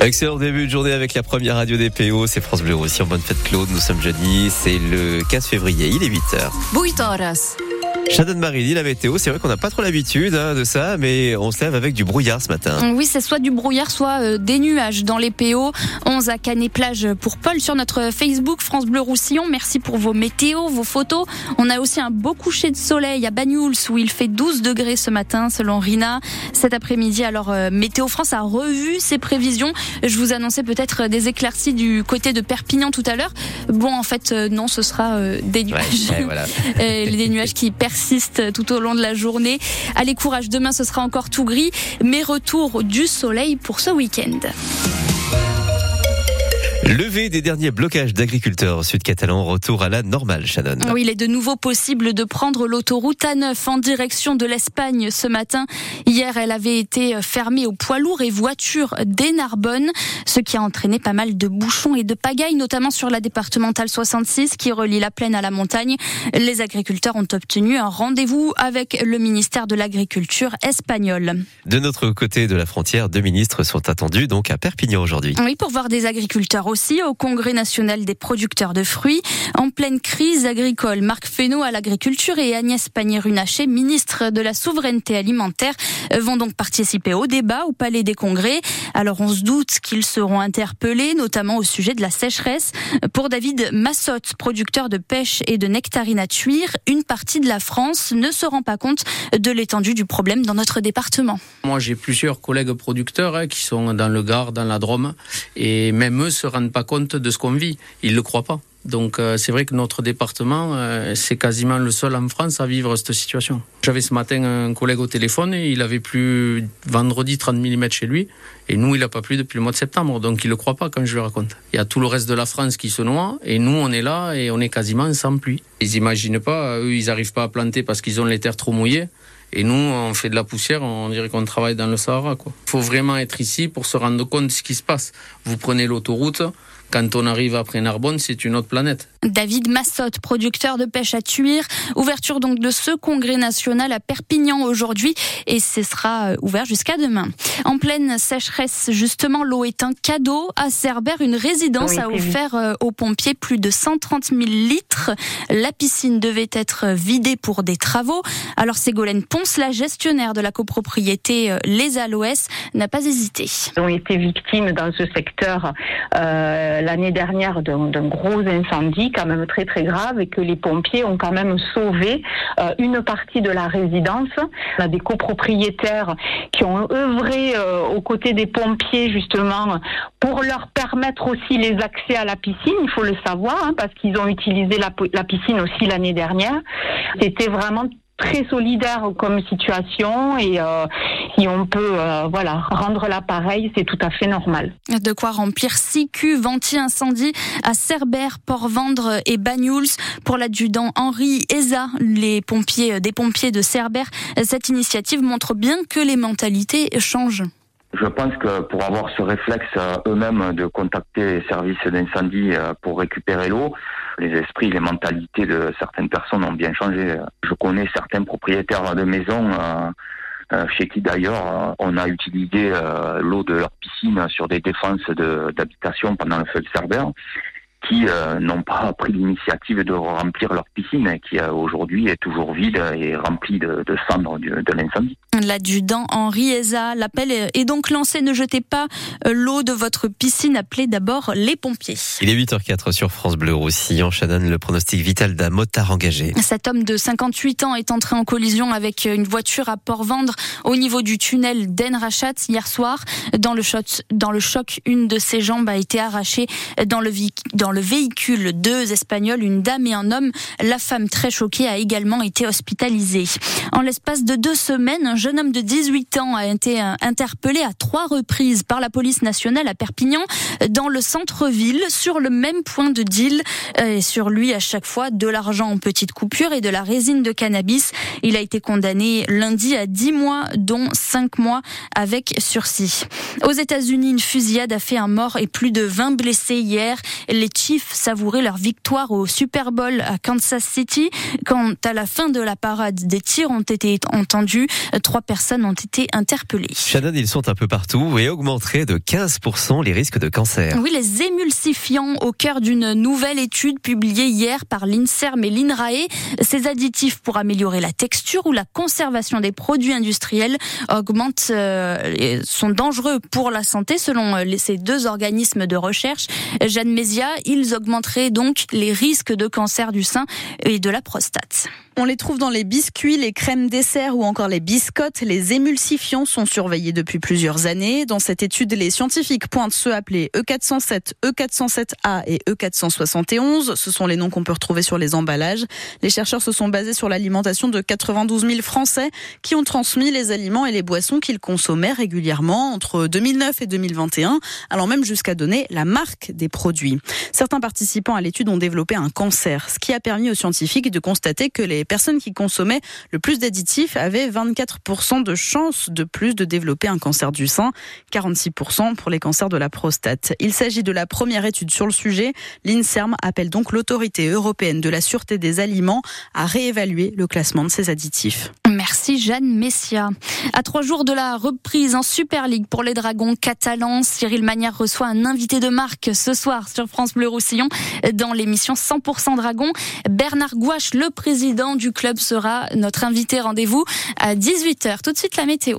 Excellent début de journée avec la première radio des PO. C'est France Bleu aussi en bonne fête Claude. Nous sommes jeudi. C'est le 15 février. Il est 8h. 8 horas. Shannon Marie dit la météo, c'est vrai qu'on n'a pas trop l'habitude hein, de ça, mais on se lève avec du brouillard ce matin. Oui, c'est soit du brouillard, soit euh, des nuages dans les PO. 11 à Canet Plage pour Paul sur notre Facebook France Bleu Roussillon. Merci pour vos météos, vos photos. On a aussi un beau coucher de soleil à Banyuls où il fait 12 degrés ce matin selon Rina. Cet après-midi, alors euh, Météo France a revu ses prévisions. Je vous annonçais peut-être des éclaircies du côté de Perpignan tout à l'heure. Bon, en fait, euh, non, ce sera des nuages. Ouais, ouais, voilà. Des nuages qui tout au long de la journée. Allez, courage, demain ce sera encore tout gris, mais retour du soleil pour ce week-end. Levé des derniers blocages d'agriculteurs sud-catalans, retour à la normale, Shannon. Oui, il est de nouveau possible de prendre l'autoroute A9 en direction de l'Espagne ce matin. Hier, elle avait été fermée aux poids lourds et voitures dès Narbonne, ce qui a entraîné pas mal de bouchons et de pagailles, notamment sur la départementale 66 qui relie la plaine à la montagne. Les agriculteurs ont obtenu un rendez-vous avec le ministère de l'Agriculture espagnol. De notre côté de la frontière, deux ministres sont attendus donc à Perpignan aujourd'hui. Oui, pour voir des agriculteurs aussi au Congrès national des producteurs de fruits. En pleine crise agricole, Marc Fesneau à l'agriculture et Agnès Pannier-Runacher, ministre de la souveraineté alimentaire, vont donc participer au débat au Palais des Congrès. Alors on se doute qu'ils seront interpellés, notamment au sujet de la sécheresse. Pour David Massotte, producteur de pêche et de nectarines à tuire, une partie de la France ne se rend pas compte de l'étendue du problème dans notre département. Moi, j'ai plusieurs collègues producteurs hein, qui sont dans le Gard, dans la Drôme, et même eux se rendent pas compte de ce qu'on vit. Ils le croient pas. Donc euh, c'est vrai que notre département, euh, c'est quasiment le seul en France à vivre cette situation. J'avais ce matin un collègue au téléphone et il avait plu vendredi 30 mm chez lui et nous il n'a pas plu depuis le mois de septembre donc il le croit pas quand je lui raconte. Il y a tout le reste de la France qui se noie et nous on est là et on est quasiment sans pluie. Ils imaginent pas, eux ils arrivent pas à planter parce qu'ils ont les terres trop mouillées. Et nous, on fait de la poussière, on dirait qu'on travaille dans le Sahara. Il faut vraiment être ici pour se rendre compte de ce qui se passe. Vous prenez l'autoroute, quand on arrive après Narbonne, c'est une autre planète. David Massotte, producteur de pêche à tuire. Ouverture donc de ce congrès national à Perpignan aujourd'hui et ce sera ouvert jusqu'à demain. En pleine sécheresse, justement, l'eau est un cadeau. À Cerbère, une résidence Oui, a offert euh, aux pompiers plus de 130 000 litres. La piscine devait être vidée pour des travaux. Alors Ségolène Ponce, la gestionnaire de la copropriété euh, Les Aloès, n'a pas hésité. Ils ont été victimes dans ce secteur euh, l'année dernière d'un gros incendie quand même très très grave et que les pompiers ont quand même sauvé euh, une partie de la résidence. On a des copropriétaires qui ont œuvré euh, aux côtés des pompiers justement pour leur permettre aussi les accès à la piscine, il faut le savoir, hein, parce qu'ils ont utilisé la, la piscine aussi l'année dernière. C'était vraiment très solidaire comme situation et euh, si on peut euh, voilà rendre l'appareil c'est tout à fait normal. De quoi remplir six cuves anti-incendie à Cerbère, Port-Vendre et Banyuls. Pour l'adjudant Henri Eza, les pompiers, des pompiers de Cerbère, cette initiative montre bien que les mentalités changent. Je pense que pour avoir ce réflexe euh, eux-mêmes de contacter les services d'incendie euh, pour récupérer l'eau, les esprits, les mentalités de certaines personnes ont bien changé. Je connais certains propriétaires de maisons euh, euh, chez qui d'ailleurs euh, on a utilisé l'eau de leur piscine sur des défenses de- d'habitation pendant le feu de Cerbère qui euh, n'ont pas pris l'initiative de remplir leur piscine et qui euh, aujourd'hui est toujours vide et remplie de, de cendres du- de l'incendie. L'adjudant Henri Eza, l'appel est donc lancé. Ne jetez pas euh, l'eau de votre piscine. Appelez d'abord les pompiers. Il est 8h04 sur France Bleu Roussillon. Shannon, le pronostic vital d'un motard engagé. Cet homme de 58 ans est entré en collision avec une voiture à Port-Vendre au niveau du tunnel d'Enrachat hier soir. Dans le, choc, dans le choc, une de ses jambes a été arrachée dans le, dans le véhicule. Deux Espagnols, une dame et un homme. La femme, très choquée, a également été hospitalisée. En l'espace de deux semaines, un jeune homme de 18 ans a été interpellé à trois reprises par la police nationale à Perpignan, dans le centre-ville, sur le même point de deal. Et sur lui, à chaque fois, de l'argent en petites coupures et de la résine de cannabis. Il a été condamné lundi à 10 mois, dont 5 mois avec sursis. Aux États-Unis, une fusillade a fait un mort et plus de 20 blessés hier. Les Chiefs savouraient leur victoire au Super Bowl à Kansas City. Quand à la fin de la parade, des tirs ont été entendus, trois personnes ont été interpellées. Shannon, ils sont un peu partout et augmenteraient de 15% les risques de cancer. Oui, les émulsifiants au cœur d'une nouvelle étude publiée hier par l'INSERM et l'INRAE. Ces additifs pour améliorer la texture ou la conservation des produits industriels augmentent, euh, sont dangereux pour la santé selon euh, ces deux organismes de recherche. Jeanne Mézia, ils augmenteraient donc les risques de cancer du sein et de la prostate. On les trouve dans les biscuits, les crèmes dessert ou encore les biscottes. Les émulsifiants sont surveillés depuis plusieurs années. Dans cette étude, les scientifiques pointent ceux appelés E407, E407A et E471. Ce sont les noms qu'on peut retrouver sur les emballages. Les chercheurs se sont basés sur l'alimentation de 92 000 Français qui ont transmis les aliments et les boissons qu'ils consommaient régulièrement entre 2009 et 2021, allant même jusqu'à donner la marque des produits. Certains participants à l'étude ont développé un cancer, ce qui a permis aux scientifiques de constater que les personnes qui consommaient le plus d'additifs avaient 24% de chances de plus de développer un cancer du sein, 46% pour les cancers de la prostate. Il s'agit de la première étude sur le sujet. L'INSERM appelle donc l'autorité européenne de la sûreté des aliments à réévaluer le classement de ces additifs. Merci Jeanne Messia. À trois jours de la reprise en Super League pour les Dragons catalans, Cyril Magnard reçoit un invité de marque ce soir sur France Bleu Roussillon dans l'émission 100% Dragons. Bernard Gouache, le président du club, sera notre invité. Rendez-vous à 18h. Tout de suite la météo.